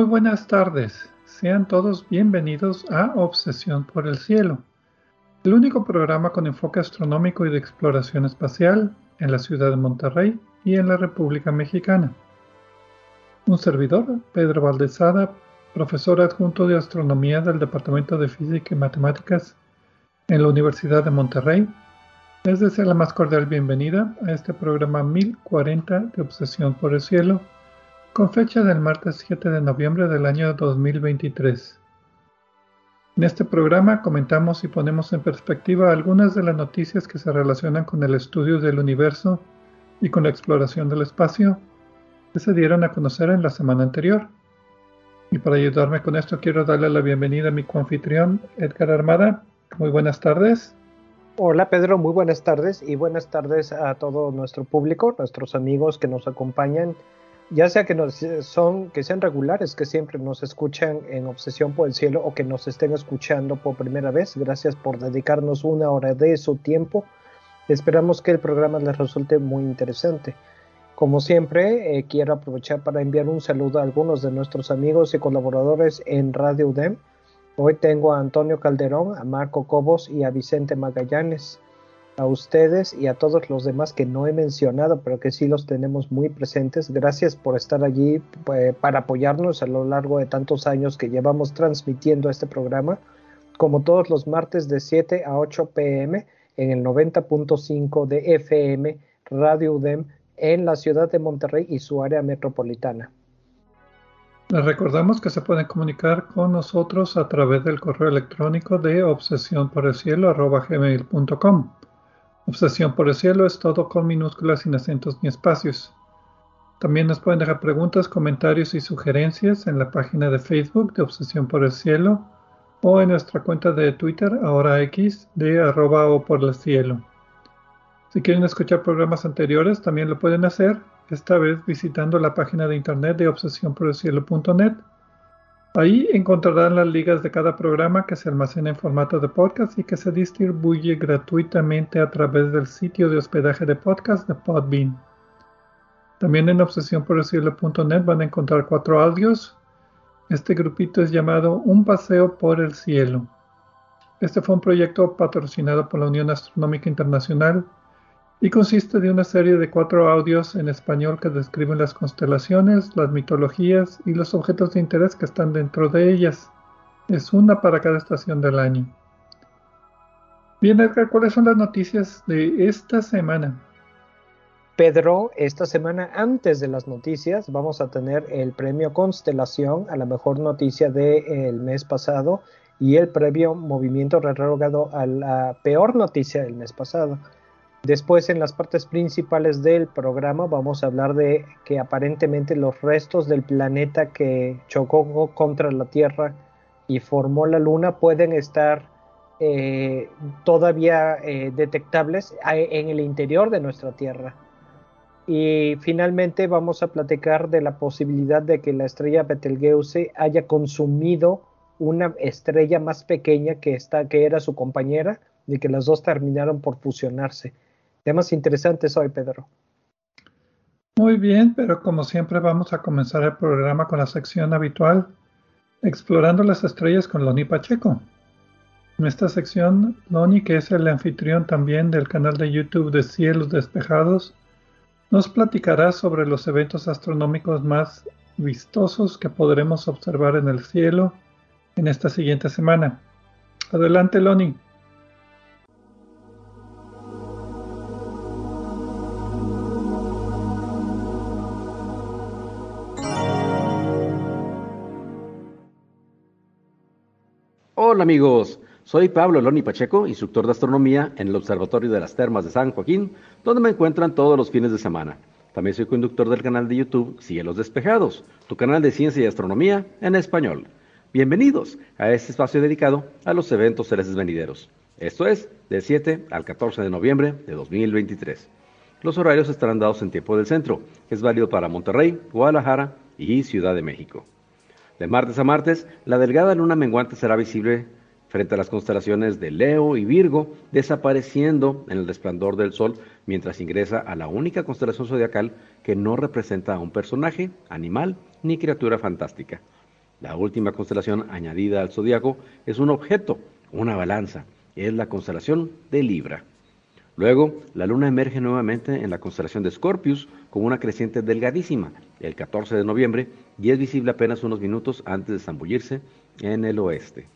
Muy buenas tardes, sean todos bienvenidos a Obsesión por el Cielo, el único programa con enfoque astronómico y de exploración espacial en la ciudad de Monterrey y en la República Mexicana. Un servidor, Pedro Valdezada, profesor adjunto de astronomía del Departamento de Física y Matemáticas en la Universidad de Monterrey, les desea la más cordial bienvenida a este programa 1040 de Obsesión por el Cielo con fecha del martes 7 de noviembre del año 2023. En este programa comentamos y ponemos en perspectiva algunas de las noticias que se relacionan con el estudio del universo y con la exploración del espacio que se dieron a conocer en la semana anterior. Y para ayudarme con esto quiero darle la bienvenida a mi coanfitrión Edgar Armada. Muy buenas tardes. Hola Pedro, muy buenas tardes y buenas tardes a todo nuestro público, nuestros amigos que nos acompañan ya sea que nos son que sean regulares, que siempre nos escuchan en Obsesión por el Cielo o que nos estén escuchando por primera vez, gracias por dedicarnos una hora de su tiempo. Esperamos que el programa les resulte muy interesante. Como siempre, eh, quiero aprovechar para enviar un saludo a algunos de nuestros amigos y colaboradores en Radio UDEM. Hoy tengo a Antonio Calderón, a Marco Cobos y a Vicente Magallanes a ustedes y a todos los demás que no he mencionado, pero que sí los tenemos muy presentes. Gracias por estar allí eh, para apoyarnos a lo largo de tantos años que llevamos transmitiendo este programa, como todos los martes de 7 a 8 pm en el 90.5 de FM Radio UDEM en la ciudad de Monterrey y su área metropolitana. Les recordamos que se pueden comunicar con nosotros a través del correo electrónico de obsesión por el cielo Obsesión por el cielo es todo con minúsculas sin acentos ni espacios. También nos pueden dejar preguntas, comentarios y sugerencias en la página de Facebook de Obsesión por el Cielo o en nuestra cuenta de Twitter, ahora X, de arroba. Si quieren escuchar programas anteriores, también lo pueden hacer, esta vez visitando la página de internet de obsesiónporelcielo.net Ahí encontrarán las ligas de cada programa que se almacena en formato de podcast y que se distribuye gratuitamente a través del sitio de hospedaje de podcast de Podbean. También en obsesiónporelcielo.net van a encontrar cuatro audios. Este grupito es llamado Un paseo por el cielo. Este fue un proyecto patrocinado por la Unión Astronómica Internacional y consiste de una serie de cuatro audios en español que describen las constelaciones, las mitologías y los objetos de interés que están dentro de ellas. Es una para cada estación del año. Bien, Edgar, ¿cuáles son las noticias de esta semana? Pedro, esta semana antes de las noticias vamos a tener el premio Constelación a la mejor noticia del mes pasado y el previo movimiento retrógrado a la peor noticia del mes pasado. Después en las partes principales del programa vamos a hablar de que aparentemente los restos del planeta que chocó contra la Tierra y formó la Luna pueden estar eh, todavía eh, detectables en el interior de nuestra Tierra. Y finalmente vamos a platicar de la posibilidad de que la estrella Betelgeuse haya consumido una estrella más pequeña que, que era su compañera, y que las dos terminaron por fusionarse. Temas interesantes hoy, Pedro. Muy bien, pero como siempre vamos a comenzar el programa con la sección habitual, explorando las estrellas con Loni Pacheco. En esta sección, Loni, que es el anfitrión también del canal de YouTube de Cielos Despejados, nos platicará sobre los eventos astronómicos más vistosos que podremos observar en el cielo en esta siguiente semana. Adelante, Loni. Hola amigos, soy Pablo Loni Pacheco, instructor de astronomía en el Observatorio de las Termas de San Joaquín, donde me encuentran todos los fines de semana. También soy conductor del canal de YouTube Cielos Despejados, tu canal de ciencia y astronomía en español. Bienvenidos a este espacio dedicado a los eventos celestes venideros. Esto es del 7 al 14 de noviembre de 2023. Los horarios estarán dados en tiempo del centro, que es válido para Monterrey, Guadalajara y Ciudad de México. De martes a martes, la delgada luna menguante será visible frente a las constelaciones de Leo y Virgo, desapareciendo en el resplandor del Sol mientras ingresa a la única constelación zodiacal que no representa a un personaje, animal ni criatura fantástica. La última constelación añadida al zodiaco es un objeto, una balanza, es la constelación de Libra. Luego, la luna emerge nuevamente en la constelación de Scorpius con una creciente delgadísima, el 14 de noviembre, y es visible apenas unos minutos antes de zambullirse en el oeste.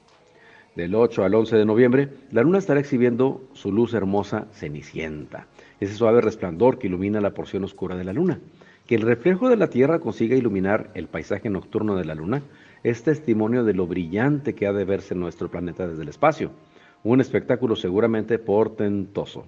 Del 8 al 11 de noviembre, la luna estará exhibiendo su luz hermosa cenicienta, ese suave resplandor que ilumina la porción oscura de la luna. Que el reflejo de la Tierra consiga iluminar el paisaje nocturno de la luna es testimonio de lo brillante que ha de verse nuestro planeta desde el espacio, un espectáculo seguramente portentoso.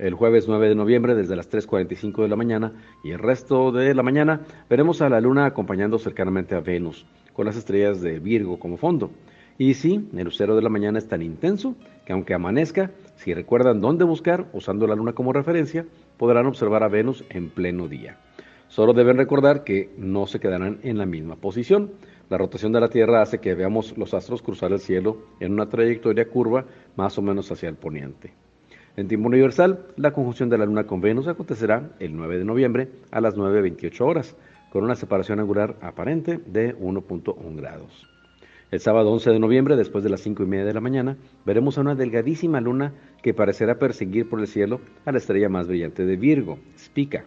El jueves 9 de noviembre, desde las 3.45 de la mañana y el resto de la mañana, veremos a la luna acompañando cercanamente a Venus, con las estrellas de Virgo como fondo. Y sí, el lucero de la mañana es tan intenso que aunque amanezca, si recuerdan dónde buscar, usando la luna como referencia, podrán observar a Venus en pleno día. Solo deben recordar que no se quedarán en la misma posición. La rotación de la Tierra hace que veamos los astros cruzar el cielo en una trayectoria curva más o menos hacia el poniente. En tiempo universal, la conjunción de la Luna con Venus acontecerá el 9 de noviembre a las 9.28 horas, con una separación angular aparente de 1.1 grados. El sábado 11 de noviembre, después de las 5 y media de la mañana, veremos a una delgadísima luna que parecerá perseguir por el cielo a la estrella más brillante de Virgo, Spica,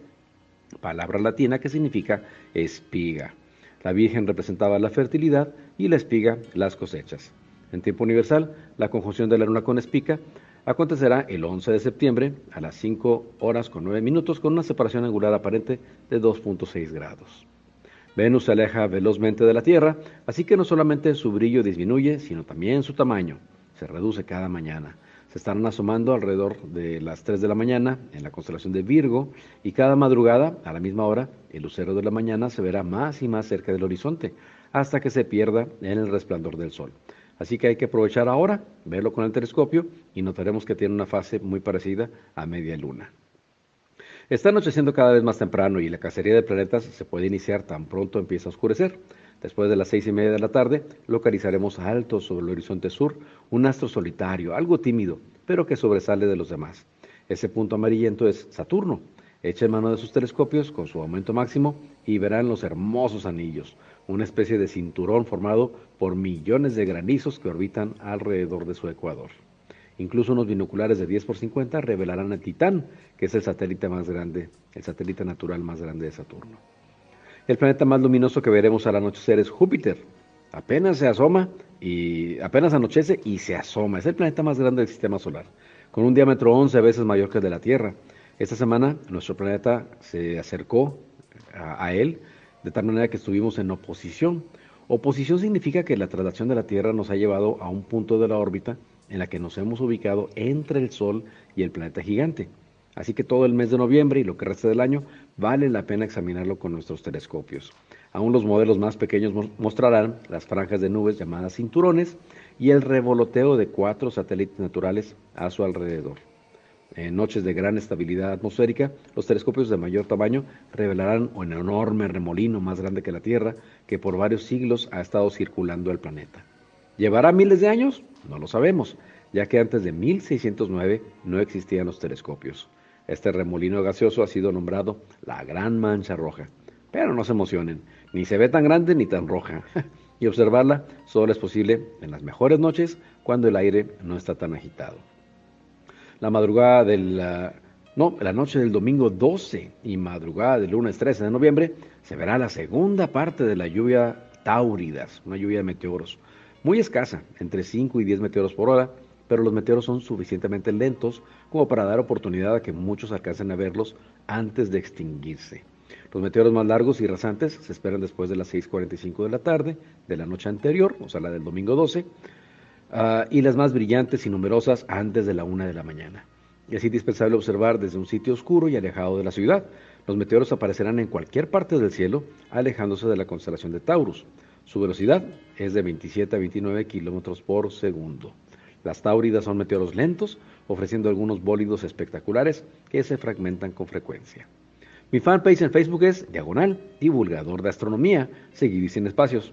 palabra latina que significa espiga. La Virgen representaba la fertilidad y la espiga las cosechas. En tiempo universal, la conjunción de la luna con Spica acontecerá el 11 de septiembre a las 5 horas con 9 minutos con una separación angular aparente de 2.6 grados. Venus se aleja velozmente de la Tierra, así que no solamente su brillo disminuye, sino también su tamaño. Se reduce cada mañana. Se estarán asomando alrededor de las 3 de la mañana en la constelación de Virgo y cada madrugada, a la misma hora, el lucero de la mañana se verá más y más cerca del horizonte, hasta que se pierda en el resplandor del sol. Así que hay que aprovechar ahora, verlo con el telescopio y notaremos que tiene una fase muy parecida a media luna. Está anocheciendo cada vez más temprano y la cacería de planetas se puede iniciar tan pronto empieza a oscurecer. Después de las seis y media de la tarde, localizaremos alto sobre el horizonte sur un astro solitario, algo tímido, pero que sobresale de los demás. Ese punto amarillento es Saturno. Echen mano de sus telescopios con su aumento máximo y verán los hermosos anillos, una especie de cinturón formado por millones de granizos que orbitan alrededor de su ecuador. Incluso unos binoculares de 10 por 50 revelarán a Titán, que es el satélite más grande, el satélite natural más grande de Saturno. El planeta más luminoso que veremos al anochecer es Júpiter. Apenas se asoma y apenas anochece y se asoma. Es el planeta más grande del sistema solar, con un diámetro 11 veces mayor que el de la Tierra. Esta semana nuestro planeta se acercó a, a él de tal manera que estuvimos en oposición. Oposición significa que la traslación de la Tierra nos ha llevado a un punto de la órbita en la que nos hemos ubicado entre el Sol y el planeta gigante. Así que todo el mes de noviembre y lo que resta del año vale la pena examinarlo con nuestros telescopios. Aún los modelos más pequeños mostrarán las franjas de nubes llamadas cinturones y el revoloteo de cuatro satélites naturales a su alrededor. En noches de gran estabilidad atmosférica, los telescopios de mayor tamaño revelarán un enorme remolino más grande que la Tierra que por varios siglos ha estado circulando el planeta. ¿Llevará miles de años? No lo sabemos, ya que antes de 1609 no existían los telescopios. Este remolino gaseoso ha sido nombrado la Gran Mancha Roja. Pero no se emocionen, ni se ve tan grande ni tan roja. y observarla solo es posible en las mejores noches cuando el aire no está tan agitado. La madrugada del... no, la noche del domingo 12 y madrugada del lunes 13 de noviembre se verá la segunda parte de la lluvia táuridas, una lluvia de meteoros muy escasa, entre 5 y 10 meteoros por hora, pero los meteoros son suficientemente lentos como para dar oportunidad a que muchos alcancen a verlos antes de extinguirse. Los meteoros más largos y rasantes se esperan después de las 6.45 de la tarde de la noche anterior, o sea, la del domingo 12, ah, y las más brillantes y numerosas antes de la 1 de la mañana. Es indispensable observar desde un sitio oscuro y alejado de la ciudad. Los meteoros aparecerán en cualquier parte del cielo, alejándose de la constelación de Taurus. Su velocidad es de 27 a 29 kilómetros por segundo. Las Táuridas son meteoros lentos, ofreciendo algunos bólidos espectaculares que se fragmentan con frecuencia. Mi fanpage en Facebook es Diagonal Divulgador de Astronomía, seguido y sin espacios.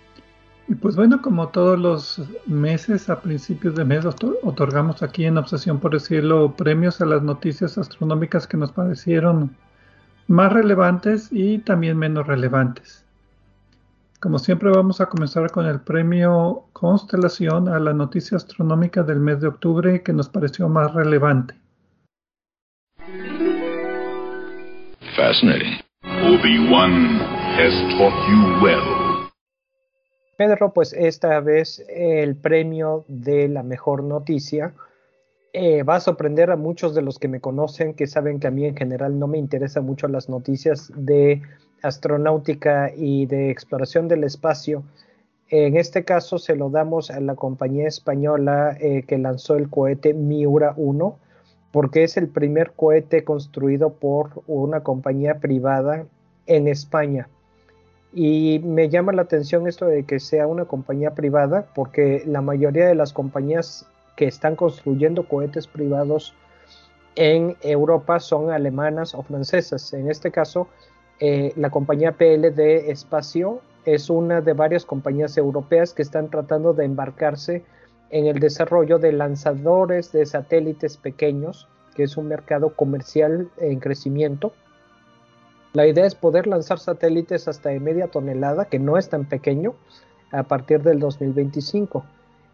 Y pues bueno, como todos los meses, a principios de mes, otorgamos aquí en Obsesión por el Cielo premios a las noticias astronómicas que nos parecieron más relevantes y también menos relevantes. Como siempre vamos a comenzar con el premio Constelación a la noticia astronómica del mes de octubre que nos pareció más relevante. Fascinating. Obi-Wan has taught you well. Pedro, pues esta vez el premio de la mejor noticia eh, va a sorprender a muchos de los que me conocen, que saben que a mí en general no me interesan mucho las noticias de astronáutica y de exploración del espacio. En este caso se lo damos a la compañía española eh, que lanzó el cohete Miura 1 porque es el primer cohete construido por una compañía privada en España. Y me llama la atención esto de que sea una compañía privada, porque la mayoría de las compañías que están construyendo cohetes privados en Europa son alemanas o francesas. En este caso, eh, la compañía PLD Espacio es una de varias compañías europeas que están tratando de embarcarse en el desarrollo de lanzadores de satélites pequeños, que es un mercado comercial en crecimiento. La idea es poder lanzar satélites hasta de media tonelada, que no es tan pequeño, a partir del 2025.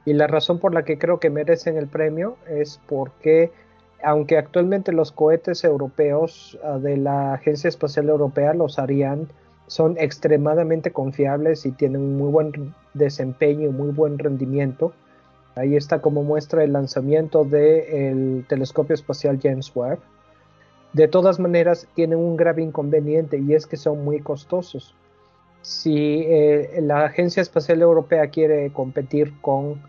Y la razón por la que creo que merecen el premio es porque, aunque actualmente los cohetes europeos ah, de la Agencia Espacial Europea, los Ariane, son extremadamente confiables y tienen muy buen desempeño, muy buen rendimiento, Ahí está como muestra el lanzamiento del telescopio espacial James Webb. De todas maneras, tienen un grave inconveniente y es que son muy costosos. Si eh, la Agencia Espacial Europea quiere competir con,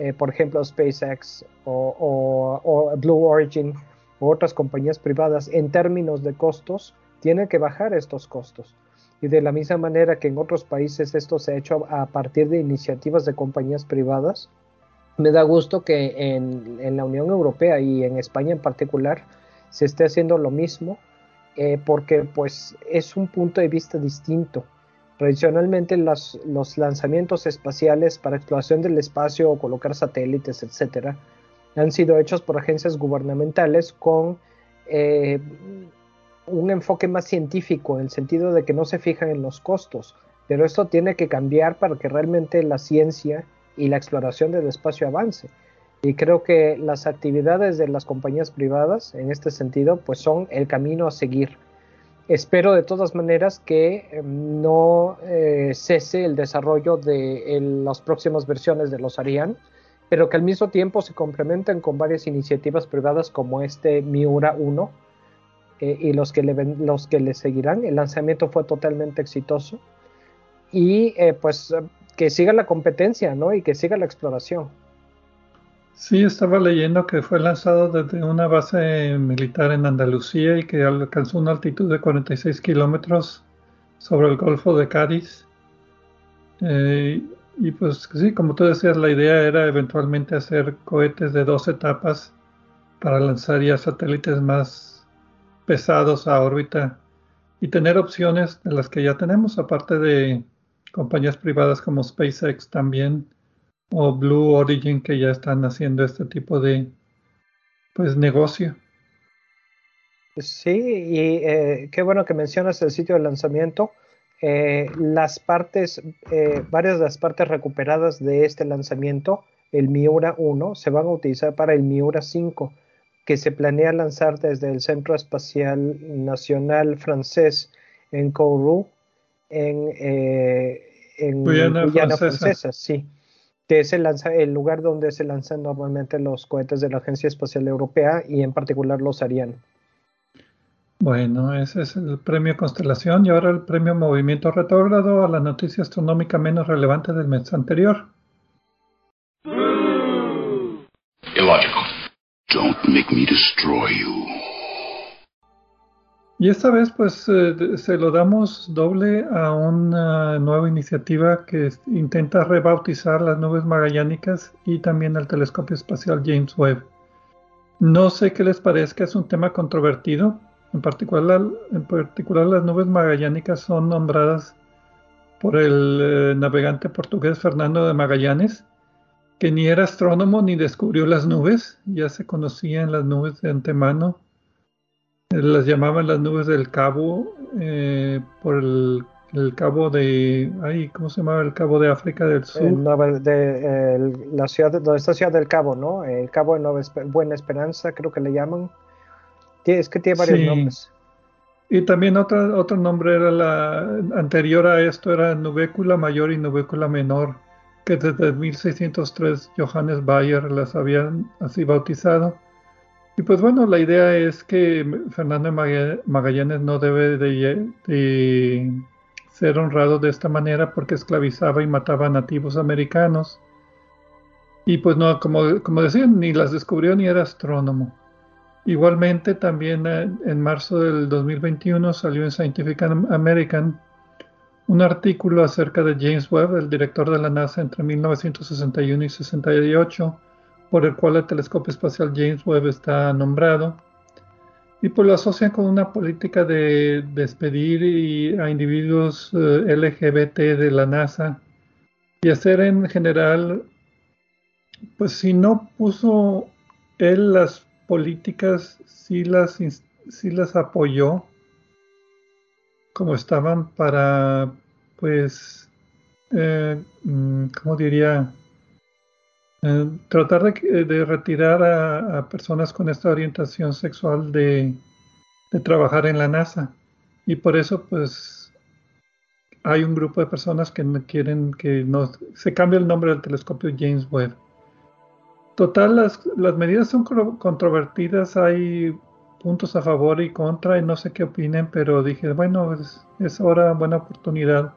eh, por ejemplo, SpaceX o, Blue Origin u otras compañías privadas en términos de costos, tiene que bajar estos costos. Y de la misma manera que en otros países esto se ha hecho a partir de iniciativas de compañías privadas, me da gusto que en, la Unión Europea y en España en particular se esté haciendo lo mismo, eh, porque pues es un punto de vista distinto. Tradicionalmente los, lanzamientos espaciales para exploración del espacio o colocar satélites, etcétera, han sido hechos por agencias gubernamentales con eh, un enfoque más científico, en el sentido de que no se fijan en los costos. Pero esto tiene que cambiar para que realmente la ciencia y la exploración del espacio avance. Y creo que las actividades de las compañías privadas en este sentido pues son el camino a seguir. Espero de todas maneras que em, no eh, cese el desarrollo de las próximas versiones de los Ariane, pero que al mismo tiempo se complementen con varias iniciativas privadas como este Miura 1 eh, y los que, le, los que le seguirán. El lanzamiento fue totalmente exitoso y eh, pues que siga la competencia, ¿no? Y que siga la exploración. Sí, estaba leyendo que fue lanzado desde una base militar en Andalucía y que alcanzó una altitud de 46 kilómetros sobre el Golfo de Cádiz. Eh, y pues sí, como tú decías, la idea era eventualmente hacer cohetes de dos etapas para lanzar ya satélites más pesados a órbita y tener opciones de las que ya tenemos, aparte de compañías privadas como SpaceX también o Blue Origin que ya están haciendo este tipo de pues negocio. Sí, y eh, qué bueno que mencionas el sitio de lanzamiento. Eh, las partes, eh, varias de las partes recuperadas de este lanzamiento, el Miura 1, se van a utilizar para el Miura 5, que se planea lanzar desde el Centro Espacial Nacional francés en Kourou en, en Guyana, francesa. sí, que es el, el lugar donde se lanzan normalmente los cohetes de la Agencia Espacial Europea y en particular los Ariane. Bueno, ese es el premio Constelación y ahora el premio Movimiento Retrógrado a la noticia astronómica menos relevante del mes anterior. Illogical. Don't make me destroy you. Y esta vez pues eh, se lo damos doble a una nueva iniciativa que intenta rebautizar las nubes magallánicas y también el telescopio espacial James Webb. No sé qué les parezca, es un tema controvertido. En particular, en particular las nubes magallánicas son nombradas por el eh, navegante portugués Fernando de Magallanes, que ni era astrónomo ni descubrió las nubes, ya se conocían las nubes de antemano las llamaban las nubes del cabo eh, por el, cabo de, ay, ¿cómo se llamaba? El cabo de África del Sur. de, la ciudad, donde está Ciudad del Cabo, ¿no? El cabo de Nueva Buena Esperanza, creo que le llaman. Es que tiene varios nombres. Y también otro, otro nombre era la anterior a esto, era nubécula mayor y nubécula menor, que desde 1603 Johannes Bayer las habían así bautizado. Y pues bueno, la idea es que Fernando Magallanes no debe de, ser honrado de esta manera porque esclavizaba y mataba a nativos americanos. Y pues no, como, como decían, ni las descubrió ni era astrónomo. Igualmente, también eh, en marzo del 2021 salió en Scientific American un artículo acerca de James Webb, el director de la NASA entre 1961 y 68, por el cual el telescopio espacial James Webb está nombrado, y pues lo asocian con una política de despedir a individuos eh, LGBT de la NASA y hacer en general, pues si no puso él las políticas, sí las, las apoyó como estaban para, pues, eh, mm, ¿cómo diría? Eh, tratar de, retirar a, personas con esta orientación sexual de, trabajar en la NASA. Y por eso, pues, hay un grupo de personas que quieren que no, se cambie el nombre del telescopio James Webb. Total, las, las medidas son controvertidas, hay puntos a favor y contra y no sé qué opinen, pero dije, bueno, es, es ahora buena oportunidad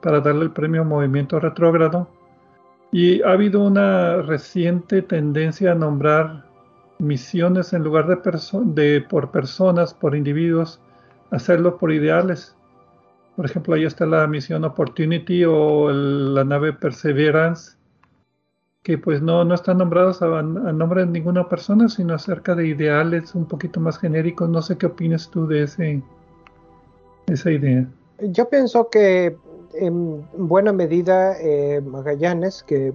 para darle el premio Movimiento Retrógrado y ha habido una reciente tendencia a nombrar misiones en lugar de, por personas, por individuos, hacerlo por ideales. Por ejemplo, ahí está la misión Opportunity o la nave Perseverance, que pues no, no están nombrados a, nombre de ninguna persona, sino acerca de ideales un poquito más genéricos. No sé qué opinas tú de ese, esa idea. Yo pienso que en buena medida eh, Magallanes, que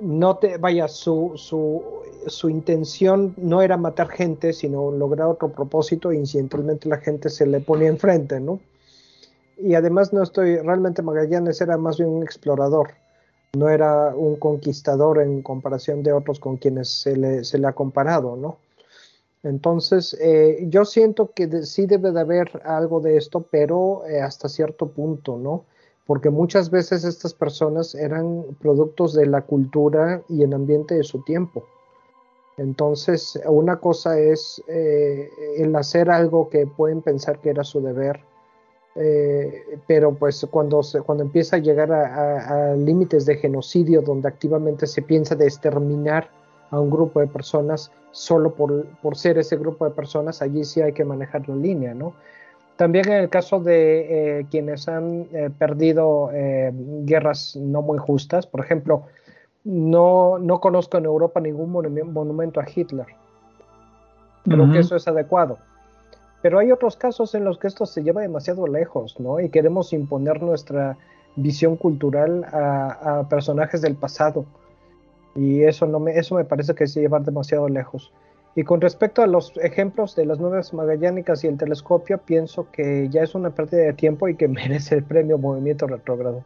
no te vaya, su, su, su, intención no era matar gente, sino lograr otro propósito, e incidentalmente la gente se le ponía enfrente, ¿no? Y además no estoy, realmente Magallanes era más bien un explorador, no era un conquistador en comparación de otros con quienes se le, se le ha comparado, ¿no? Entonces, eh, yo siento que sí debe de haber algo de esto, pero eh, hasta cierto punto, ¿no? Porque muchas veces estas personas eran productos de la cultura y el ambiente de su tiempo. Entonces, una cosa es eh, el hacer algo que pueden pensar que era su deber, eh, pero pues cuando, cuando empieza a llegar a, límites de genocidio, donde activamente se piensa de exterminar a un grupo de personas solo por, por ser ese grupo de personas, allí sí hay que manejar la línea, ¿no? También en el caso de eh, quienes han eh, perdido eh, guerras no muy justas, por ejemplo, no, no conozco en Europa ningún monumento a Hitler. Creo que eso es adecuado. Pero hay otros casos en los que esto se lleva demasiado lejos, ¿no? Y queremos imponer nuestra visión cultural a, a personajes del pasado. Y eso, no me, eso me parece que se lleva demasiado lejos. Y con respecto a los ejemplos de las nubes magallánicas y el telescopio, pienso que ya es una pérdida de tiempo y que merece el premio Movimiento Retrógrado.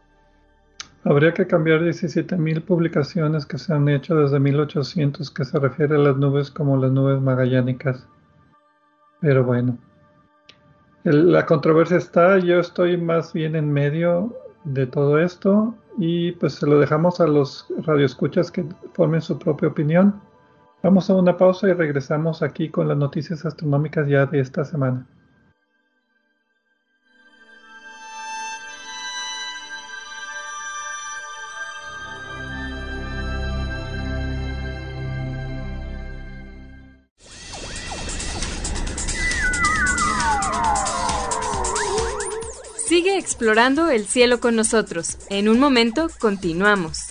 Habría que cambiar 17.000 publicaciones que se han hecho desde 1800 que se refiere a las nubes como las nubes magallánicas. Pero bueno. la controversia está, yo estoy más bien en medio de todo esto y pues se lo dejamos a los radioescuchas que formen su propia opinión. Vamos a una pausa y regresamos aquí con las noticias astronómicas ya de esta semana. Sigue explorando el cielo con nosotros. En un momento continuamos.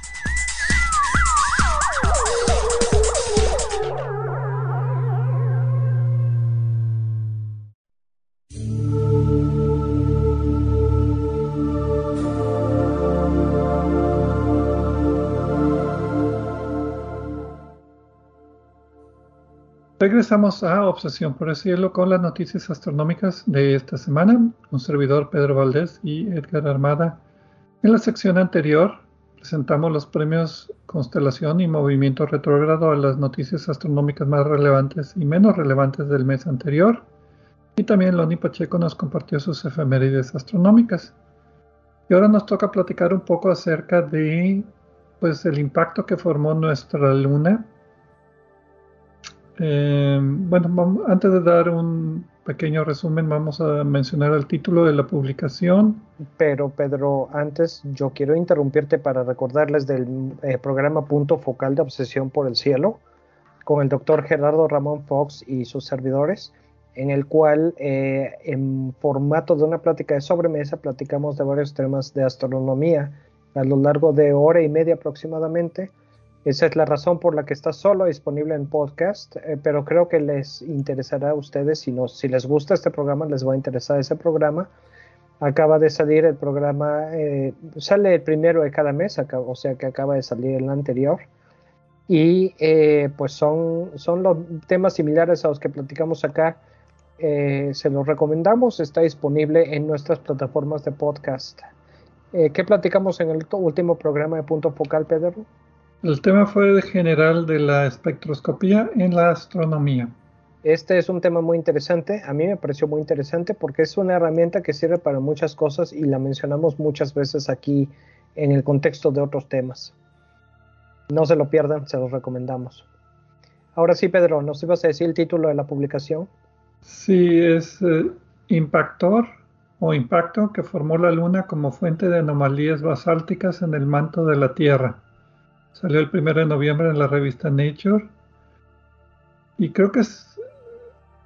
Regresamos a Obsesión por el Cielo con las noticias astronómicas de esta semana. Un servidor Pedro Valdés y Edgar Armada. En la sección anterior presentamos los premios Constelación y Movimiento Retrógrado a las noticias astronómicas más relevantes y menos relevantes del mes anterior. Y también Loni Pacheco nos compartió sus efemérides astronómicas. Y ahora nos toca platicar un poco acerca de pues el impacto que formó nuestra luna eh, bueno, antes de dar un pequeño resumen, vamos a mencionar el título de la publicación. Pero Pedro, antes yo quiero interrumpirte para recordarles del eh, programa Punto Focal de Obsesión por el Cielo con el doctor Gerardo Ramón Fox y sus servidores, en el cual eh, en formato de una plática de sobremesa platicamos de varios temas de astronomía a lo largo de hora y media aproximadamente esa es la razón por la que está solo disponible en podcast, eh, pero creo que les interesará a ustedes, si, no, si les gusta este programa, les va a interesar ese programa. Acaba de salir el programa, eh, sale el primero de cada mes, o sea que acaba de salir el anterior. Y eh, pues son, son los temas similares a los que platicamos acá. se los recomendamos, está disponible en nuestras plataformas de podcast. ¿Qué platicamos en el último programa de Punto Focal, Pedro? El tema fue general de la espectroscopía en la astronomía. Este es un tema muy interesante, a mí me pareció muy interesante porque es una herramienta que sirve para muchas cosas y la mencionamos muchas veces aquí en el contexto de otros temas. No se lo pierdan, se los recomendamos. Ahora sí, Pedro, ¿nos ibas a decir el título de la publicación? Sí, es eh, Impactor o Impacto que formó la Luna como fuente de anomalías basálticas en el manto de la Tierra. Salió el primero de noviembre en la revista Nature. Y creo que es.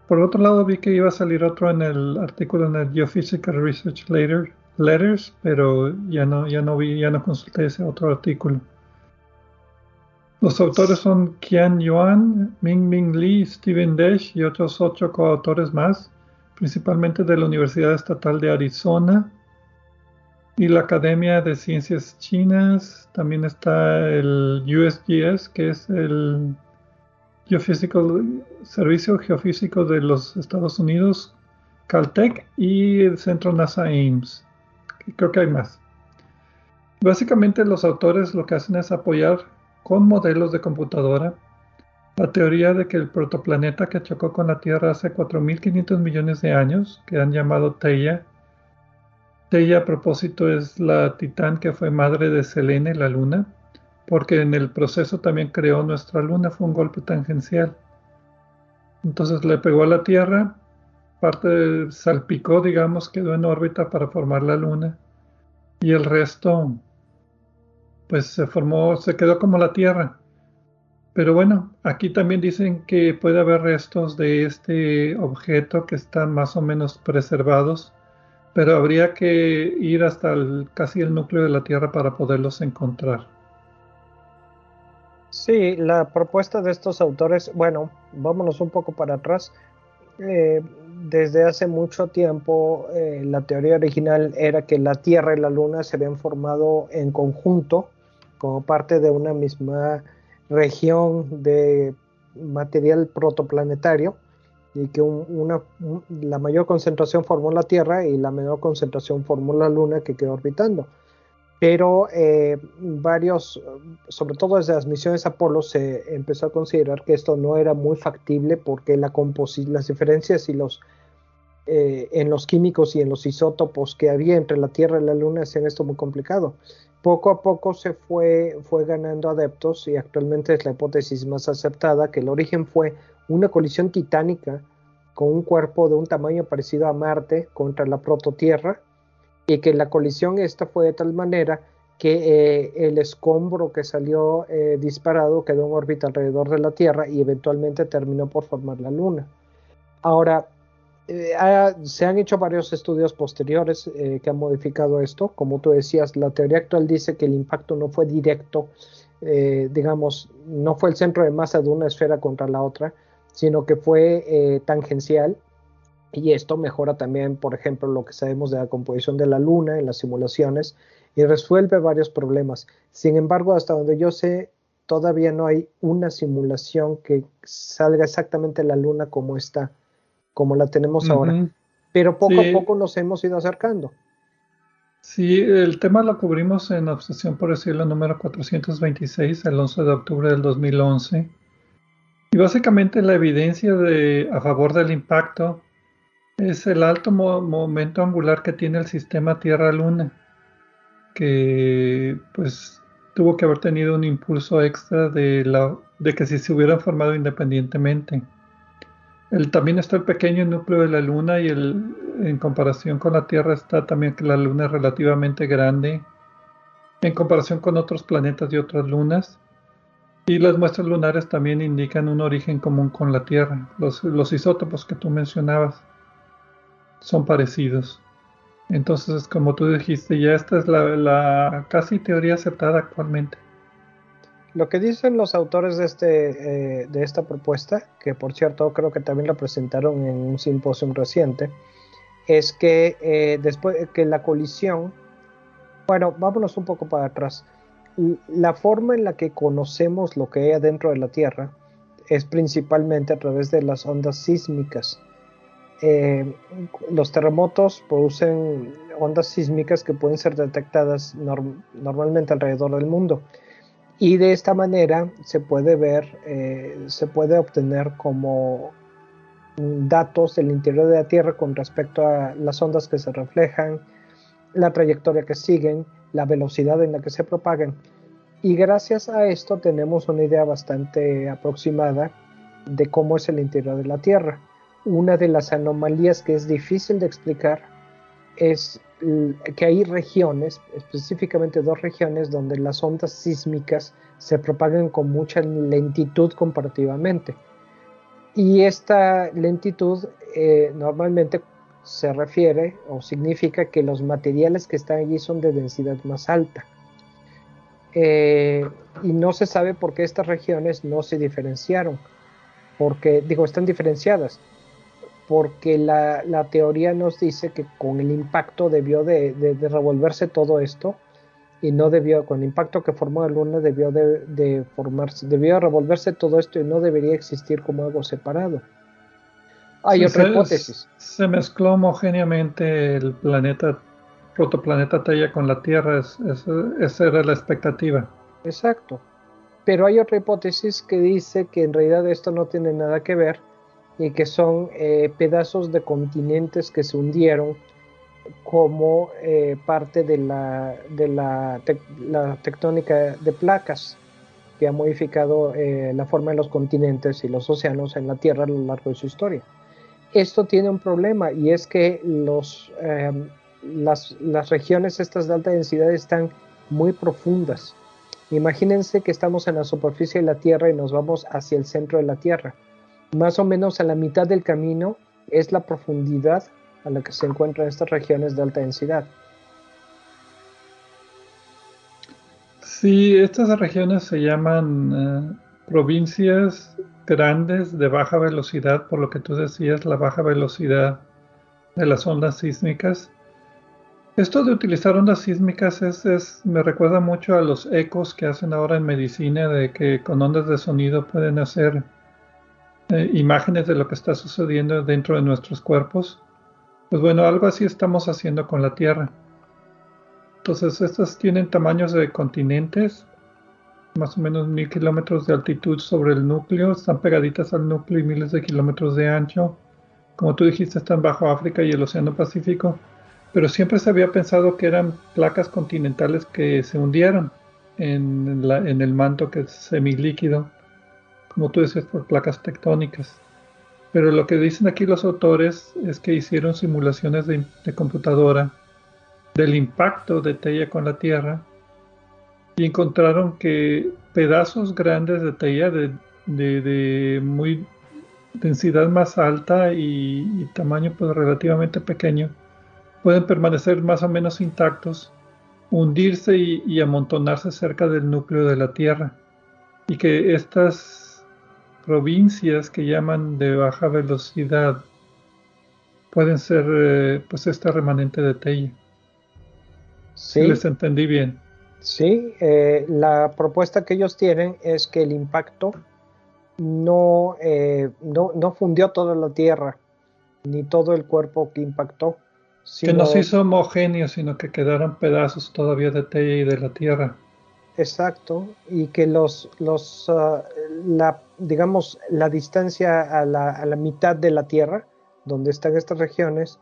Por otro lado, vi que iba a salir otro en el artículo en el Geophysical Research Letters, pero ya no, ya no vi, ya no consulté ese otro artículo. Los autores son Qian Yuan, Ming Ming Li, Steven Desch y otros ocho coautores más, principalmente de la Universidad Estatal de Arizona, y la Academia de Ciencias Chinas. También está el USGS, que es el Servicio Geofísico de los Estados Unidos, Caltech y el Centro NASA Ames. Creo que hay más. Básicamente los autores lo que hacen es apoyar con modelos de computadora la teoría de que el protoplaneta que chocó con la Tierra hace 4.500 millones de años, que han llamado Teia, ella a propósito es la titán que fue madre de Selene, la luna, porque en el proceso también creó nuestra luna, fue un golpe tangencial. Entonces le pegó a la Tierra, parte salpicó, digamos, quedó en órbita para formar la luna y el resto pues se formó, se quedó como la Tierra. Pero bueno, aquí también dicen que puede haber restos de este objeto que están más o menos preservados, pero habría que ir hasta casi el núcleo de la Tierra para poderlos encontrar. Sí, la propuesta de estos autores, bueno, vámonos un poco para atrás. Eh, desde hace mucho tiempo eh, la teoría original era que la Tierra y la Luna se habían formado en conjunto como parte de una misma región de material protoplanetario y que una, la mayor concentración formó la Tierra y la menor concentración formó la Luna que quedó orbitando. Pero eh, varios, sobre todo desde las misiones Apolo, se empezó a considerar que esto no era muy factible porque la las diferencias y los, eh, en los químicos y en los isótopos que había entre la Tierra y la Luna hacían esto muy complicado poco a poco se fue, fue ganando adeptos y actualmente es la hipótesis más aceptada que el origen fue una colisión titánica con un cuerpo de un tamaño parecido a Marte contra la prototierra y que la colisión esta fue de tal manera que eh, el escombro que salió eh, disparado quedó en órbita alrededor de la Tierra y eventualmente terminó por formar la Luna. Ahora, eh, se han hecho varios estudios posteriores que han modificado esto. Como tú decías, la teoría actual dice que el impacto no fue directo, digamos, no fue el centro de masa de una esfera contra la otra, sino que fue tangencial. Y esto mejora también, por ejemplo, lo que sabemos de la composición de la Luna en las simulaciones y resuelve varios problemas. Sin embargo, hasta donde yo sé, todavía no hay una simulación que salga exactamente la Luna como está como la tenemos ahora. Pero poco a poco nos hemos ido acercando. Sí, el tema lo cubrimos en Obsesión por el Cielo número 426, el 11 de octubre del 2011. Y básicamente la evidencia de, a favor del impacto es el alto momento angular que tiene el sistema Tierra-Luna, que pues tuvo que haber tenido un impulso extra de, la, de que si se hubieran formado independientemente también está el pequeño núcleo de la Luna y el, en comparación con la Tierra está también que la Luna es relativamente grande en comparación con otros planetas y otras lunas. Y las muestras lunares también indican un origen común con la Tierra. Los, isótopos que tú mencionabas son parecidos. Entonces, como tú dijiste, ya esta es la casi teoría aceptada actualmente. Lo que dicen los autores de, este, eh, de esta propuesta, que por cierto creo que también la presentaron en un simposio reciente, es que eh, después que la colisión, bueno, vámonos un poco para atrás. La forma en la que conocemos lo que hay adentro de la Tierra es principalmente a través de las ondas sísmicas. Eh, los terremotos producen ondas sísmicas que pueden ser detectadas normalmente alrededor del mundo y de esta manera se puede ver, eh, se puede obtener como datos del interior de la Tierra con respecto a las ondas que se reflejan, la trayectoria que siguen, la velocidad en la que se propagan. Y gracias a esto tenemos una idea bastante aproximada de cómo es el interior de la Tierra. Una de las anomalías que es difícil de explicar es que hay regiones, específicamente dos regiones, donde las ondas sísmicas se propagan con mucha lentitud comparativamente. Y esta lentitud eh, normalmente se refiere o significa que los materiales que están allí son de densidad más alta. Eh, y no se sabe por qué estas regiones no se diferenciaron, porque digo, están diferenciadas, porque la, teoría nos dice que con el impacto debió de, revolverse todo esto y no debió, con el impacto que formó la luna debió de, formarse, debió revolverse todo esto y no debería existir como algo separado. Hay otra hipótesis. Se mezcló homogéneamente el planeta, protoplaneta Tella con la Tierra, esa era la expectativa. Exacto. Pero hay otra hipótesis que dice que en realidad esto no tiene nada que ver y que son eh, pedazos de continentes que se hundieron como eh, parte de, la, de la, tectónica de placas que ha modificado eh, la forma de los continentes y los océanos en la Tierra a lo largo de su historia. Esto tiene un problema y es que los, em, las, las regiones estas de alta densidad están muy profundas. Imagínense que estamos en la superficie de la Tierra y nos vamos hacia el centro de la Tierra. Más o menos a la mitad del camino es la profundidad a la que se encuentran estas regiones de alta densidad. Sí, estas regiones se llaman eh, provincias grandes de baja velocidad, por lo que tú decías, la baja velocidad de las ondas sísmicas. Esto de utilizar ondas sísmicas es, me recuerda mucho a los ecos que hacen ahora en medicina, de que con ondas de sonido pueden hacer eh, imágenes de lo que está sucediendo dentro de nuestros cuerpos. Pues bueno, algo así estamos haciendo con la Tierra. Entonces, estas tienen tamaños de continentes, más o menos mil kilómetros de altitud sobre el núcleo, están pegaditas al núcleo y miles de kilómetros de ancho. Como tú dijiste, están bajo África y el Océano Pacífico, pero siempre se había pensado que eran placas continentales que se hundieron en, el manto que es semilíquido, como tú decías, por placas tectónicas. Pero lo que dicen aquí los autores es que hicieron simulaciones de, computadora del impacto de Teia con la Tierra y encontraron que pedazos grandes de Teia de, muy densidad más alta y, tamaño pues relativamente pequeño pueden permanecer más o menos intactos, hundirse y, y amontonarse cerca del núcleo de la Tierra y que estas provincias que llaman de baja velocidad pueden ser eh, pues este remanente de Teia. Sí. Les entendí bien. Sí, eh, la propuesta que ellos tienen es que el impacto no, eh, no, no, fundió toda la Tierra, ni todo el cuerpo que impactó. que no se hizo homogéneo, sino que quedaron pedazos todavía de Teia y de la Tierra. Exacto, y que los, los ah, la, digamos, la distancia a la, a la, mitad de la Tierra, donde están estas regiones,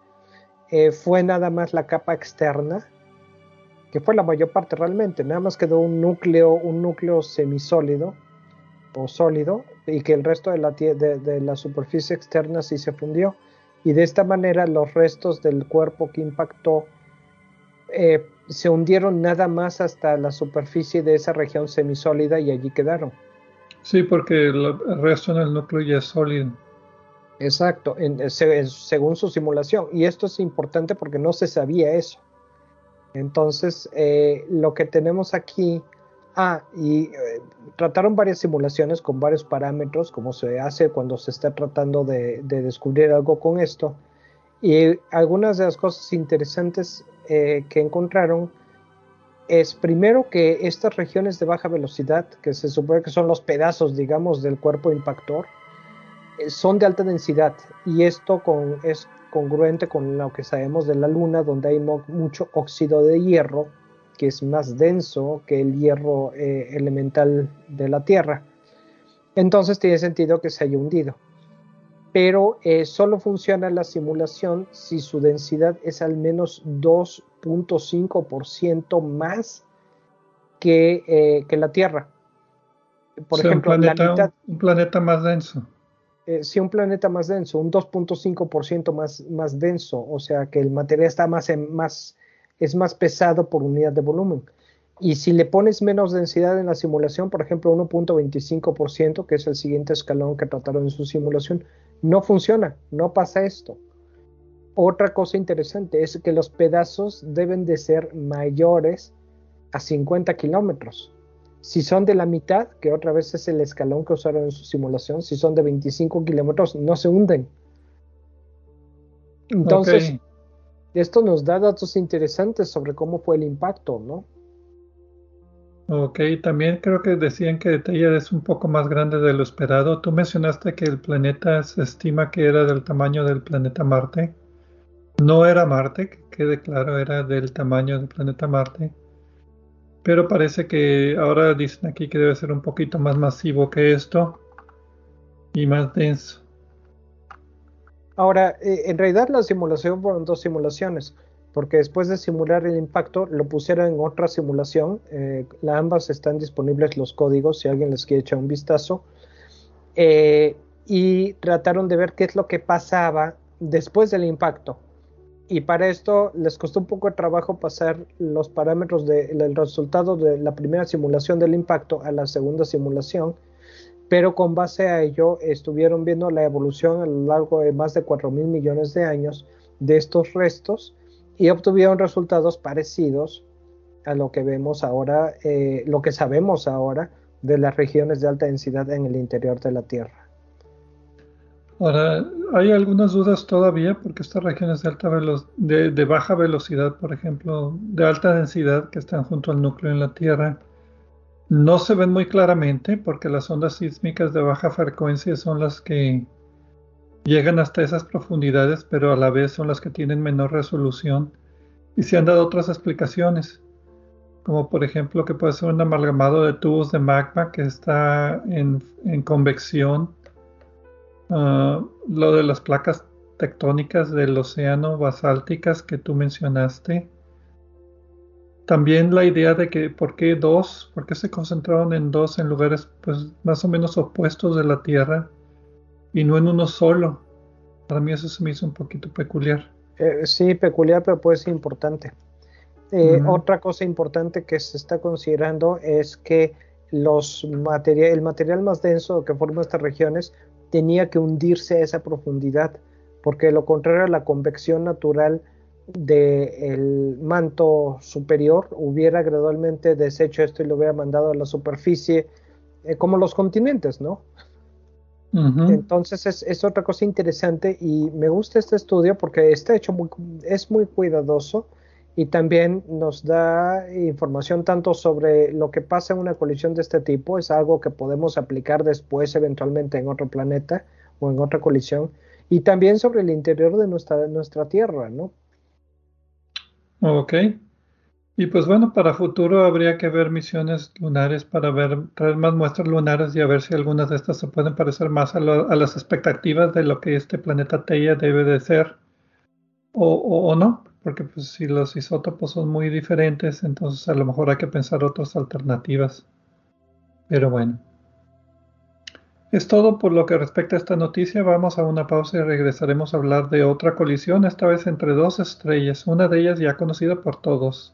eh, fue nada más la capa externa, que fue la mayor parte realmente, nada más quedó un núcleo, un núcleo semisólido o sólido, y que el resto de la, de, de la superficie externa sí se fundió. Y de esta manera los restos del cuerpo que impactó eh, se hundieron nada más hasta la superficie de esa región semisólida y allí quedaron. Sí, porque el resto en el núcleo ya es sólido. Exacto, según su simulación. Y esto es importante porque no se sabía eso. Entonces, eh, lo que tenemos aquí, ah, y eh, trataron varias simulaciones con varios parámetros, como se hace cuando se está tratando de descubrir algo con esto. Y algunas de las cosas interesantes eh, que encontraron es primero que estas regiones de baja velocidad, que se supone que son los pedazos, digamos, del cuerpo impactor, son de alta densidad y esto con, es congruente con lo que sabemos de la Luna, donde hay mucho óxido de hierro, que es más denso que el hierro eh, elemental de la Tierra. Entonces tiene sentido que se haya hundido pero eh, solo funciona la simulación si su densidad es al menos 2.5% más que, eh, que, la Tierra. Por ejemplo, un planeta, un planeta más denso. Eh, un planeta más denso, un 2.5% más, más denso, o sea que el material está más, más, es más pesado por unidad de volumen. Y si le pones menos densidad en la simulación, por ejemplo 1.25%, que es el siguiente escalón que trataron en su simulación, no funciona, no pasa esto. Otra cosa interesante es que los pedazos deben de ser mayores a 50 kilómetros. Si son de la mitad, que otra vez es el escalón que usaron en su simulación, si son de 25 kilómetros, no se hunden. Entonces, esto nos da datos interesantes sobre cómo fue el impacto, ¿no? Ok, también creo que decían que Teia es un poco más grande de lo esperado. Tú mencionaste que el planeta se estima que era del tamaño del planeta Marte. No era Marte, que quede claro, era del tamaño del planeta Marte. Pero parece que ahora dicen aquí que debe ser un poquito más masivo que esto y más denso. Ahora, eh, en realidad la simulación fueron dos simulaciones. porque después de simular el impacto lo pusieron en otra simulación. Eh, ambas están disponibles los códigos si alguien les quiere echar un vistazo. Eh, y trataron de ver qué es lo que pasaba después del impacto. Y para esto les costó un poco de trabajo pasar los parámetros del resultado de la primera simulación del impacto a la segunda simulación, pero con base a ello estuvieron viendo la evolución a lo largo de más de 4 mil millones de años de estos restos y obtuvieron resultados parecidos a lo que vemos ahora, eh, lo que sabemos ahora de las regiones de alta densidad en el interior de la Tierra. Ahora, hay algunas dudas todavía porque estas regiones de, alta de, de, baja velocidad, por ejemplo, de alta densidad que están junto al núcleo en la Tierra, no se ven muy claramente porque las ondas sísmicas de baja frecuencia son las que llegan hasta esas profundidades, pero a la vez son las que tienen menor resolución. Y se han dado otras explicaciones, como por ejemplo que puede ser un amalgamado de tubos de magma que está en, convección, ah, lo de las placas tectónicas del océano basálticas que tú mencionaste. También la idea de que por qué dos, por qué se concentraron en dos en lugares pues más o menos opuestos de la Tierra y no en uno solo. Para mí eso se me hizo un poquito peculiar. Eh, sí, peculiar, pero puede ser importante. Eh, otra cosa importante que se está considerando es que los el material más denso que forma estas regiones tenía que hundirse a esa profundidad, porque lo contrario a la convección natural del manto superior hubiera gradualmente deshecho esto y lo hubiera mandado a la superficie, eh, como los continentes, ¿no? Entonces es, otra cosa interesante y me gusta este estudio porque está hecho muy, es muy cuidadoso y también nos da información tanto sobre lo que pasa en una colisión de este tipo, es algo que podemos aplicar después eventualmente en otro planeta o en otra colisión, y también sobre el interior de nuestra, nuestra Tierra, ¿no? Ok. Y pues bueno, para futuro habría que ver misiones lunares para ver, traer más muestras lunares y a ver si algunas de estas se pueden parecer más a, las expectativas de lo que este planeta Teia debe de ser o, o, no, porque pues si los isótopos son muy diferentes, entonces a lo mejor hay que pensar otras alternativas. Pero bueno. Es todo por lo que respecta a esta noticia. Vamos a una pausa y regresaremos a hablar de otra colisión, esta vez entre dos estrellas, una de ellas ya conocida por todos.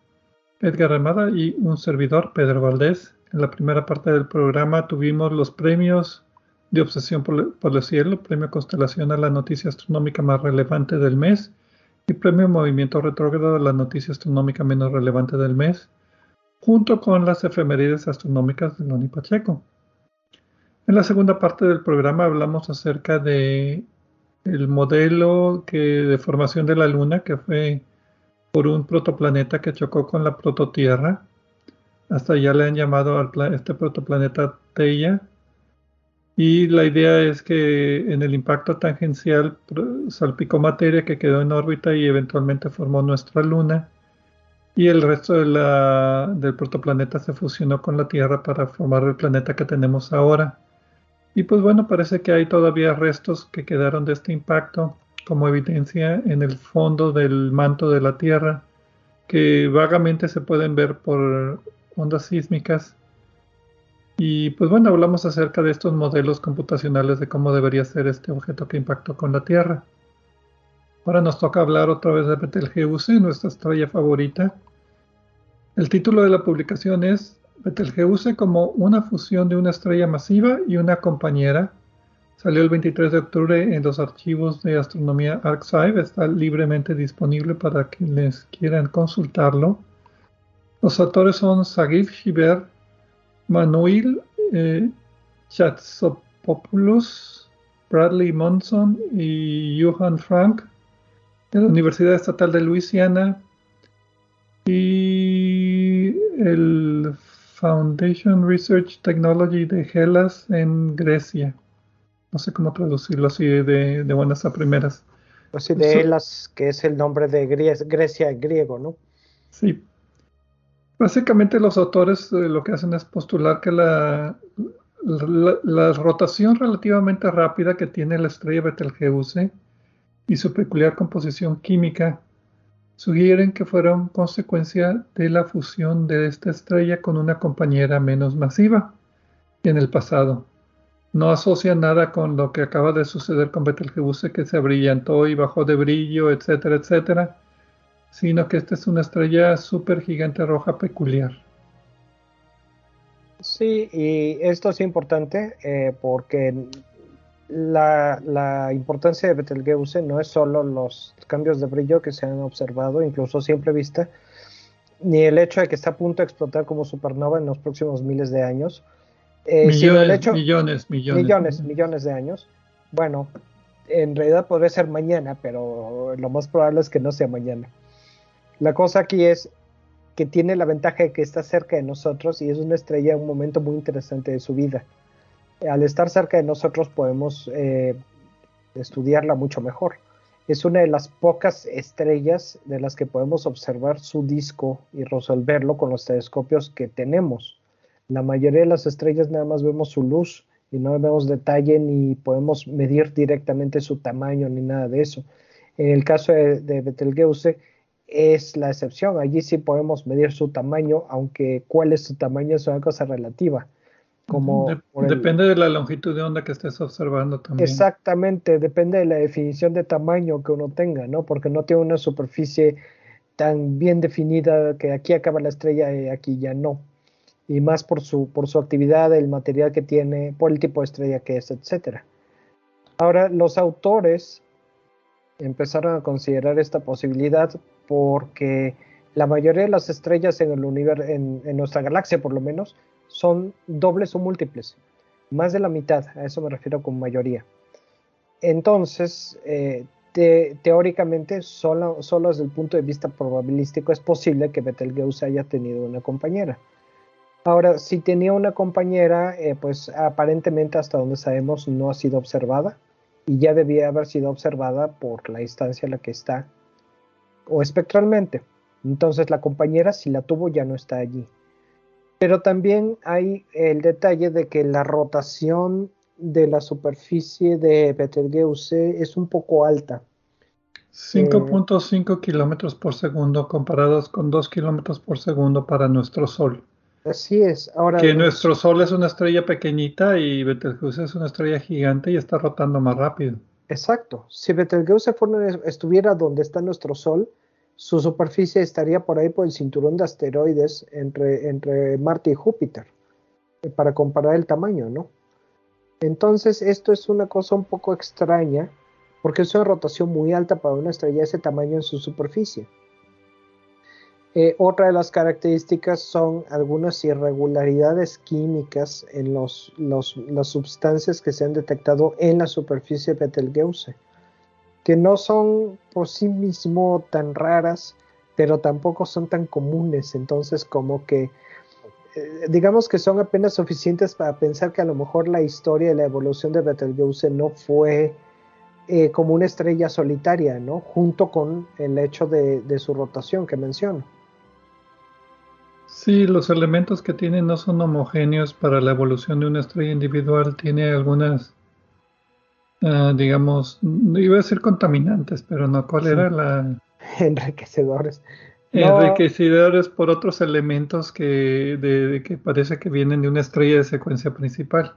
Edgar Armada y un servidor, Pedro Valdés. En la primera parte del programa tuvimos los premios de Obsesión por, el Cielo, Premio Constelación a la noticia astronómica más relevante del mes y Premio Movimiento Retrógrado a la noticia astronómica menos relevante del mes, junto con las efemérides astronómicas de Loni Pacheco. En la segunda parte del programa hablamos acerca de el modelo que, de formación de la Luna, que fue por un protoplaneta que chocó con la prototierra. Hasta ya le han llamado a este protoplaneta Teia. Y la idea es que en el impacto tangencial salpicó materia que quedó en órbita y eventualmente formó nuestra Luna. Y el resto del protoplaneta se fusionó con la Tierra para formar el planeta que tenemos ahora. Y pues bueno, parece que hay todavía restos que quedaron de este impacto como evidencia en el fondo del manto de la Tierra, que vagamente se pueden ver por ondas sísmicas. Y pues bueno, hablamos acerca de estos modelos computacionales de cómo debería ser este objeto que impactó con la Tierra. Ahora nos toca hablar otra vez de Betelgeuse, nuestra estrella favorita. El título de la publicación es Betelgeuse como una fusión de una estrella masiva y una compañera. Salió el 23 de octubre en los archivos de astronomía Arxiv. Está libremente disponible para quienes quieran consultarlo. Los autores son Sagif Shiber, Manuel eh, Bradley Monson y Johan Frank de la Universidad Estatal de Luisiana y el Foundation Research Technology de Hellas en Grecia. No sé cómo traducirlo así de, buenas a primeras. Así de Hellas, que es el nombre de Grecia, griego, ¿no? Sí. Básicamente los autores eh, lo que hacen es postular que la, la, rotación relativamente rápida que tiene la estrella Betelgeuse y su peculiar composición química sugieren que fueron consecuencia de la fusión de esta estrella con una compañera menos masiva en el pasado. No asocia nada con lo que acaba de suceder con Betelgeuse que se abrillantó y bajó de brillo, etcétera, etcétera, sino que esta es una estrella súper gigante roja peculiar. Sí, y esto es importante eh, porque la, importancia de Betelgeuse no es solo los cambios de brillo que se han observado, incluso a simple vista, ni el hecho de que está a punto de explotar como supernova en los próximos miles de años, eh, millones, hecho, millones, millones, millones, millones de años. Bueno, en realidad podría ser mañana, pero lo más probable es que no sea mañana. La cosa aquí es que tiene la ventaja de que está cerca de nosotros y es una estrella en un momento muy interesante de su vida al estar cerca de nosotros podemos eh, estudiarla mucho mejor. Es una de las pocas estrellas de las que podemos observar su disco y resolverlo con los telescopios que tenemos. La mayoría de las estrellas nada más vemos su luz y no vemos detalle ni podemos medir directamente su tamaño ni nada de eso. En el caso de, de Betelgeuse es la excepción. Allí sí podemos medir su tamaño, aunque cuál es su tamaño es una cosa relativa depende de la longitud de onda que estés observando también. Exactamente, depende de la definición de tamaño que uno tenga, ¿no? Porque no tiene una superficie tan bien definida que aquí acaba la estrella y aquí ya no. Y más por su, por su actividad, el material que tiene, por el tipo de estrella que es, etcétera. Ahora, los autores empezaron a considerar esta posibilidad porque la mayoría de las estrellas en el universo, en nuestra galaxia por lo menos, son dobles o múltiples, más de la mitad, a eso me refiero con mayoría. Entonces, eh, teóricamente, solo, solo, desde el punto de vista probabilístico es posible que Betelgeuse haya tenido una compañera. Ahora, si tenía una compañera, eh, pues aparentemente hasta donde sabemos no ha sido observada y ya debía haber sido observada por la instancia en la que está o espectralmente. Entonces la compañera, si la tuvo, ya no está allí. Pero también hay el detalle de que la rotación de la superficie de Betelgeuse es un poco alta. 5.5 kilómetros por segundo comparados con 2 kilómetros por segundo para nuestro Sol. Así es. Ahora que nuestro Sol es una estrella pequeñita y Betelgeuse es una estrella gigante y está rotando más rápido. Exacto. Si Betelgeuse estuviera donde está nuestro Sol, su superficie estaría por ahí por el cinturón de asteroides entre, entre Marte y Júpiter, eh, para comparar el tamaño, ¿no? Entonces, esto es una cosa un poco extraña, porque es una rotación muy alta para una estrella de ese tamaño en su superficie. Eh, otra de las características son algunas irregularidades químicas en las sustancias que se han detectado en la superficie de Betelgeuse, que no son por sí mismo tan raras, pero tampoco son tan comunes. Entonces, como que eh, digamos que son apenas suficientes para pensar que a lo mejor la historia y la evolución de Betelgeuse no fue eh, como una estrella solitaria, ¿no? Junto con el hecho de su rotación que menciono. Sí, los elementos que tiene no son homogéneos para la evolución de una estrella individual. Tiene algunas, uh, digamos, iba a decir contaminantes, pero no, ¿cuál era la...? Enriquecedores. Enriquecedores por otros elementos que, de, que parece que vienen de una estrella de secuencia principal.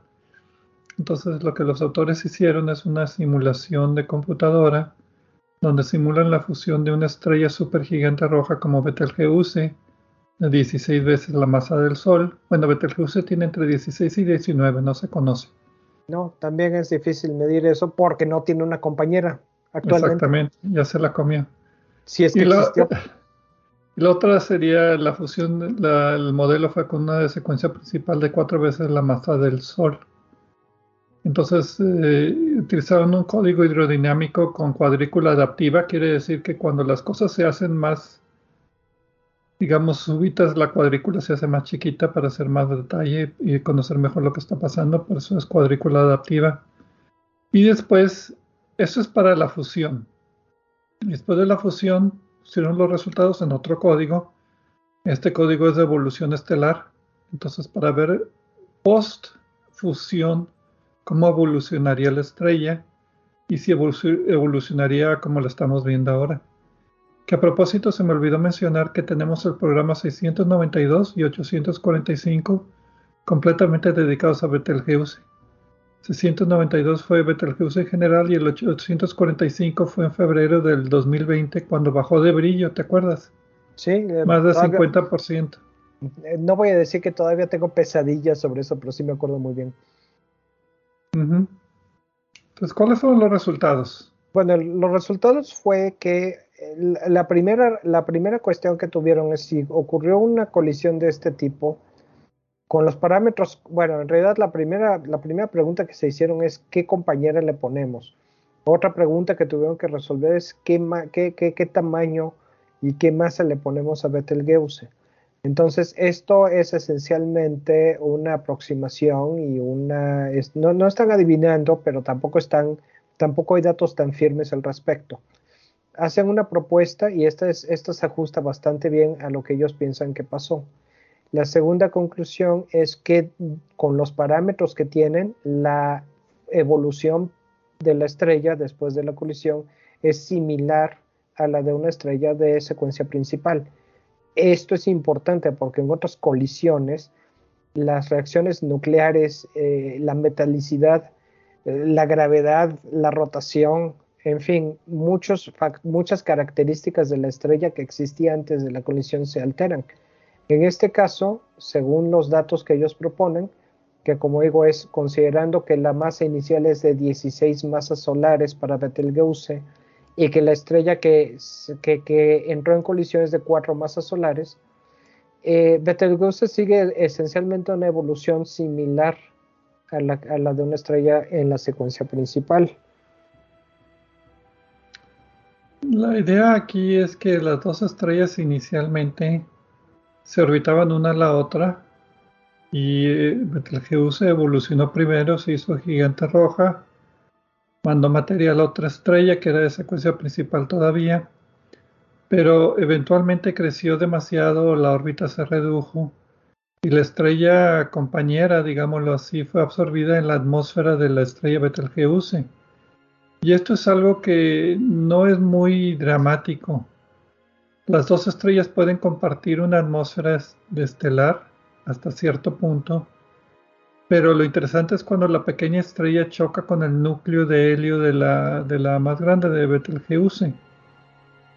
Entonces lo que los autores hicieron es una simulación de computadora donde simulan la fusión de una estrella supergigante roja como Betelgeuse 16 veces la masa del Sol. Bueno, Betelgeuse tiene entre 16 y 19, no se conoce. No, también es difícil medir eso porque no tiene una compañera actualmente. Exactamente, ya se la comió. Si es que y existió. La, otra sería la fusión, el modelo fue con una secuencia principal de cuatro veces la masa del Sol. Entonces, eh, utilizaron un código hidrodinámico con cuadrícula adaptiva, quiere decir que cuando las cosas se hacen más digamos, subitas la cuadrícula se hace más chiquita para hacer más detalle y conocer mejor lo que está pasando, por eso es cuadrícula adaptiva. Y después, eso es para la fusión. Después de la fusión, pusieron los resultados en otro código. Este código es de evolución estelar. Entonces, para ver post fusión, cómo evolucionaría la estrella y si evolucionaría como la estamos viendo ahora. Que a propósito se me olvidó mencionar que tenemos el programa 692 y 845 completamente dedicados a Betelgeuse. 692 fue Betelgeuse general y el 845 fue en febrero del 2020 cuando bajó de brillo, ¿te acuerdas? Sí. Eh, Más del 50%. Eh, no voy a decir que todavía tengo pesadillas sobre eso, pero sí me acuerdo muy bien. Entonces, ¿cuáles fueron los resultados? Bueno, los resultados fue que la primera, la primera cuestión que tuvieron es si ocurrió una colisión de este tipo con los parámetros, bueno, en realidad la primera, la primera pregunta que se hicieron es qué compañera le ponemos. Otra pregunta que tuvieron que resolver es qué, qué, qué, qué tamaño y qué masa le ponemos a Betelgeuse. Entonces, esto es esencialmente una aproximación y una... no, no están adivinando, pero tampoco, están, tampoco hay datos tan firmes al respecto hacen una propuesta y esta, es, esta se ajusta bastante bien a lo que ellos piensan que pasó. La segunda conclusión es que con los parámetros que tienen, la evolución de la estrella después de la colisión es similar a la de una estrella de secuencia principal. Esto es importante porque en otras colisiones las reacciones nucleares, eh, la metalicidad, eh, la gravedad, la rotación, en fin, muchas características de la estrella que existía antes de la colisión se alteran. En este caso, según los datos que ellos proponen, que como digo es considerando que la masa inicial es de 16 masas solares para Betelgeuse y que la estrella que, que, entró en colisión es de 4 masas solares, eh, Betelgeuse sigue esencialmente una evolución similar a la, a la de una estrella en la secuencia principal. La idea aquí es que las dos estrellas inicialmente se orbitaban una a la otra y eh, Betelgeuse evolucionó primero, se hizo gigante roja, mandó material a otra estrella que era de secuencia principal todavía, pero eventualmente creció demasiado, la órbita se redujo y la estrella compañera, digámoslo así, fue absorbida en la atmósfera de la estrella Betelgeuse y esto es algo que no es muy dramático. Las dos estrellas pueden compartir una atmósfera estelar hasta cierto punto, pero lo interesante es cuando la pequeña estrella choca con el núcleo de helio de la, más grande de Betelgeuse.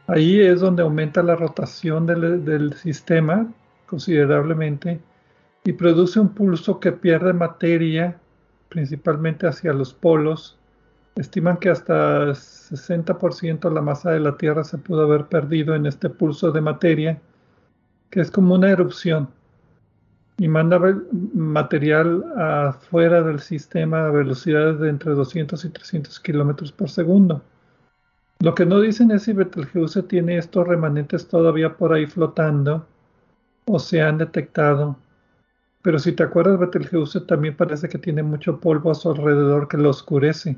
Ahí es donde aumenta la rotación del, del sistema considerablemente y produce un pulso que pierde materia, principalmente hacia los polos, Estiman que hasta 60% la masa de la Tierra se pudo haber perdido en este pulso de materia que es como una erupción y manda material afuera del sistema a velocidades de entre 200 y 300 kilómetros por segundo. Lo que no dicen es si Betelgeuse tiene estos remanentes todavía por ahí flotando o se han detectado. Pero si te acuerdas, Betelgeuse también parece que tiene mucho polvo a su alrededor que lo oscurece,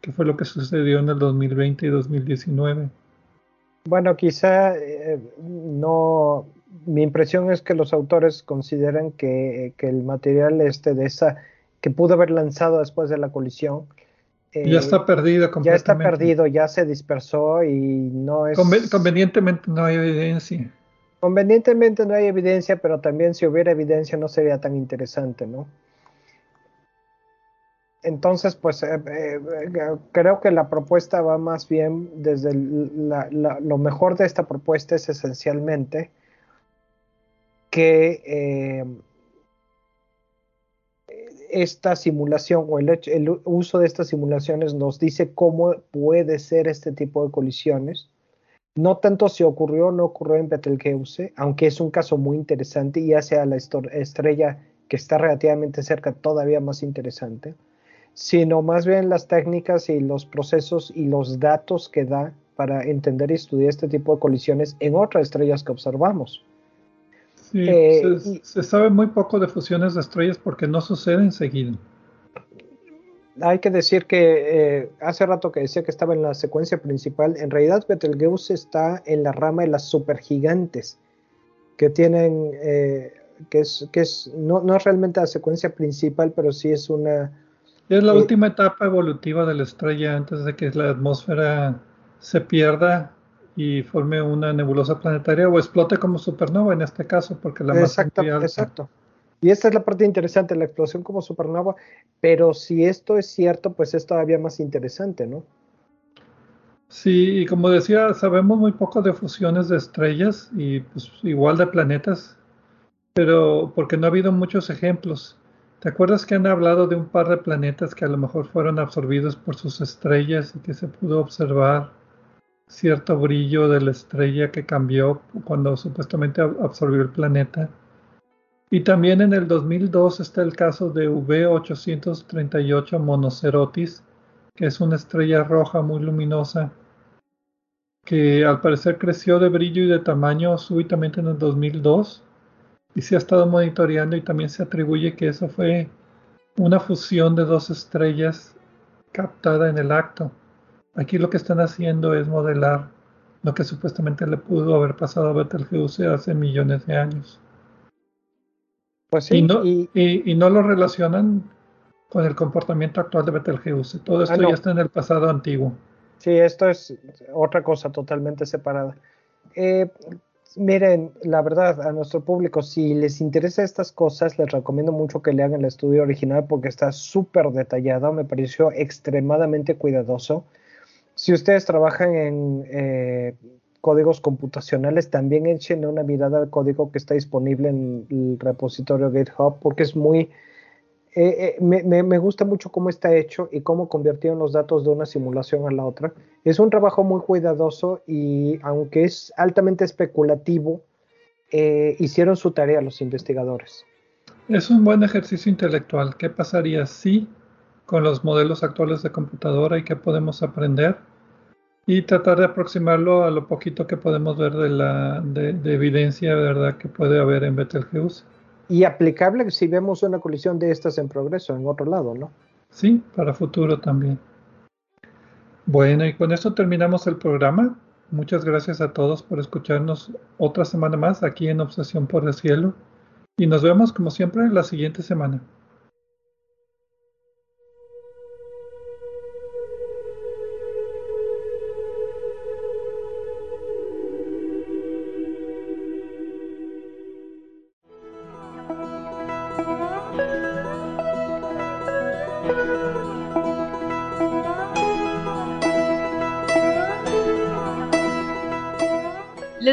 que fue lo que sucedió en el 2020 y 2019. Bueno, quizá eh, no. Mi impresión es que los autores consideran que, que, el material este de esa que pudo haber lanzado después de la colisión ya está perdido Ya está perdido, ya se dispersó y no es... convenientemente no hay evidencia. Convenientemente no hay evidencia, pero también si hubiera evidencia no sería tan interesante, ¿no? Entonces, pues eh, eh, creo que la propuesta va más bien desde lo mejor de esta propuesta es esencialmente que eh, esta simulación o el, uso de estas simulaciones nos dice cómo puede ser este tipo de colisiones. No tanto si ocurrió o no ocurrió en Betelgeuse, aunque es un caso muy interesante y hace a la estrella que está relativamente cerca todavía más interesante, sino más bien las técnicas y los procesos y los datos que da para entender y estudiar este tipo de colisiones en otras estrellas que observamos. Sí, eh, se, sabe muy poco de fusiones de estrellas porque no suceden seguido. Hay que decir que eh, hace rato que decía que estaba en la secuencia principal, en realidad Betelgeuse está en la rama de las supergigantes, que tienen, eh, que es, que es no, no es realmente la secuencia principal, pero sí es una... Es la última etapa evolutiva de la estrella antes de que la atmósfera se pierda y forme una nebulosa planetaria o explote como supernova en este caso, porque la masa exacto, Exacto. Y esta es la parte interesante, la explosión como supernova, pero si esto es cierto, pues es todavía más interesante, ¿no? Sí, y como decía, sabemos muy poco de fusiones de estrellas y pues igual de planetas, pero porque no ha habido muchos ejemplos. ¿Te acuerdas que han hablado de un par de planetas que a lo mejor fueron absorbidos por sus estrellas y que se pudo observar cierto brillo de la estrella que cambió cuando supuestamente absorbió el planeta. Y también en el 2002 está el caso de V838 Monocerotis, que es una estrella roja muy luminosa, que al parecer creció de brillo y de tamaño súbitamente en el 2002 y se ha estado monitoreando y también se atribuye que eso fue una fusión de dos estrellas captada en el acto. Aquí lo que están haciendo es modelar lo que supuestamente le pudo haber pasado a Betelgeuse hace millones de años. Pues sí, y, no, y... no lo relacionan con el comportamiento actual de Betelgeuse. Todo esto ah, ya está en el pasado antiguo. Sí, esto es otra cosa totalmente separada. Eh, miren, la verdad, a nuestro público, si les interesa estas cosas, les recomiendo mucho que lean el estudio original porque está súper detallado, me pareció extremadamente cuidadoso. Si ustedes trabajan en eh, códigos computacionales, también echen una mirada al código que está disponible en el repositorio GitHub, porque es muy... Eh, eh, me, gusta mucho cómo está hecho y cómo convirtieron los datos de una simulación a la otra. Es un trabajo muy cuidadoso y aunque es altamente especulativo, hicieron su tarea los investigadores. Es un buen ejercicio intelectual. ¿Qué pasaría si con los modelos actuales de computadora y qué podemos aprender y tratar de aproximarlo a lo poquito que podemos ver de la de, evidencia verdad que puede haber en Betelgeuse. Y aplicable si vemos una colisión de estas en progreso en otro lado, ¿no? Sí, para futuro también. Bueno, y con esto terminamos el programa. Muchas gracias a todos por escucharnos otra semana más aquí en Obsesión por el Cielo. Y nos vemos como siempre la siguiente semana.